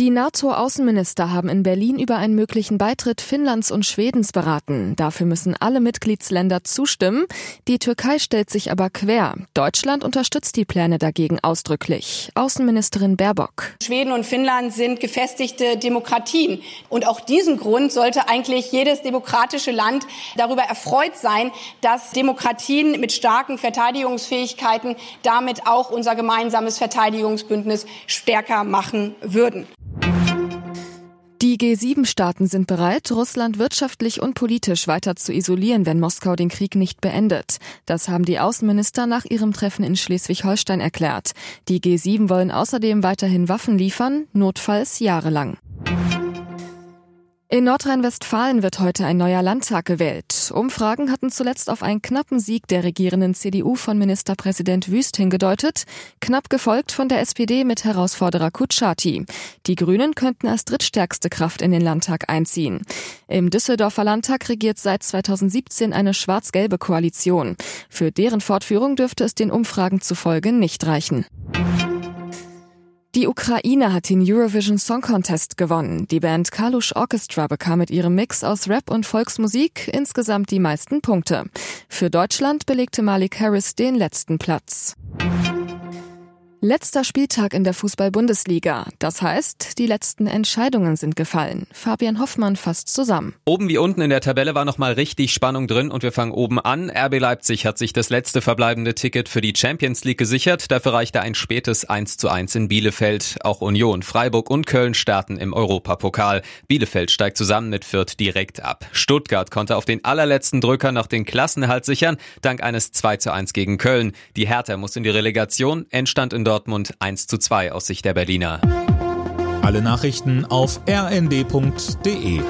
Die NATO-Außenminister haben in Berlin über einen möglichen Beitritt Finnlands und Schwedens beraten. Dafür müssen alle Mitgliedsländer zustimmen. Die Türkei stellt sich aber quer. Deutschland unterstützt die Pläne dagegen ausdrücklich. Außenministerin Baerbock. Schweden und Finnland sind gefestigte Demokratien. Und auch diesem Grund sollte eigentlich jedes demokratische Land darüber erfreut sein, dass Demokratien mit starken Verteidigungsfähigkeiten damit auch unser gemeinsames Verteidigungsbündnis stärker machen würden. Die G7-Staaten sind bereit, Russland wirtschaftlich und politisch weiter zu isolieren, wenn Moskau den Krieg nicht beendet. Das haben die Außenminister nach ihrem Treffen in Schleswig-Holstein erklärt. Die G7 wollen außerdem weiterhin Waffen liefern, notfalls jahrelang. In Nordrhein-Westfalen wird heute ein neuer Landtag gewählt. Umfragen hatten zuletzt auf einen knappen Sieg der regierenden CDU von Ministerpräsident Wüst hingedeutet, knapp gefolgt von der SPD mit Herausforderer Kutschaty. Die Grünen könnten als drittstärkste Kraft in den Landtag einziehen. Im Düsseldorfer Landtag regiert seit 2017 eine schwarz-gelbe Koalition. Für deren Fortführung dürfte es den Umfragen zufolge nicht reichen. Die Ukraine hat den Eurovision Song Contest gewonnen. Die Band Kalush Orchestra bekam mit ihrem Mix aus Rap und Volksmusik insgesamt die meisten Punkte. Für Deutschland belegte Malik Harris den letzten Platz. Letzter Spieltag in der Fußball-Bundesliga. Das heißt, die letzten Entscheidungen sind gefallen. Fabian Hoffmann fasst zusammen. Oben wie unten in der Tabelle war nochmal richtig Spannung drin und wir fangen oben an. RB Leipzig hat sich das letzte verbleibende Ticket für die Champions League gesichert. Dafür reichte ein spätes 1 zu 1 in Bielefeld. Auch Union, Freiburg und Köln starten im Europapokal. Bielefeld steigt zusammen mit Fürth direkt ab. Stuttgart konnte auf den allerletzten Drücker noch den Klassenhalt sichern, dank eines 2 zu 1 gegen Köln. Die Hertha muss in die Relegation, entstand in Dortmund 1 zu 2 aus Sicht der Berliner. Alle Nachrichten auf rnd.de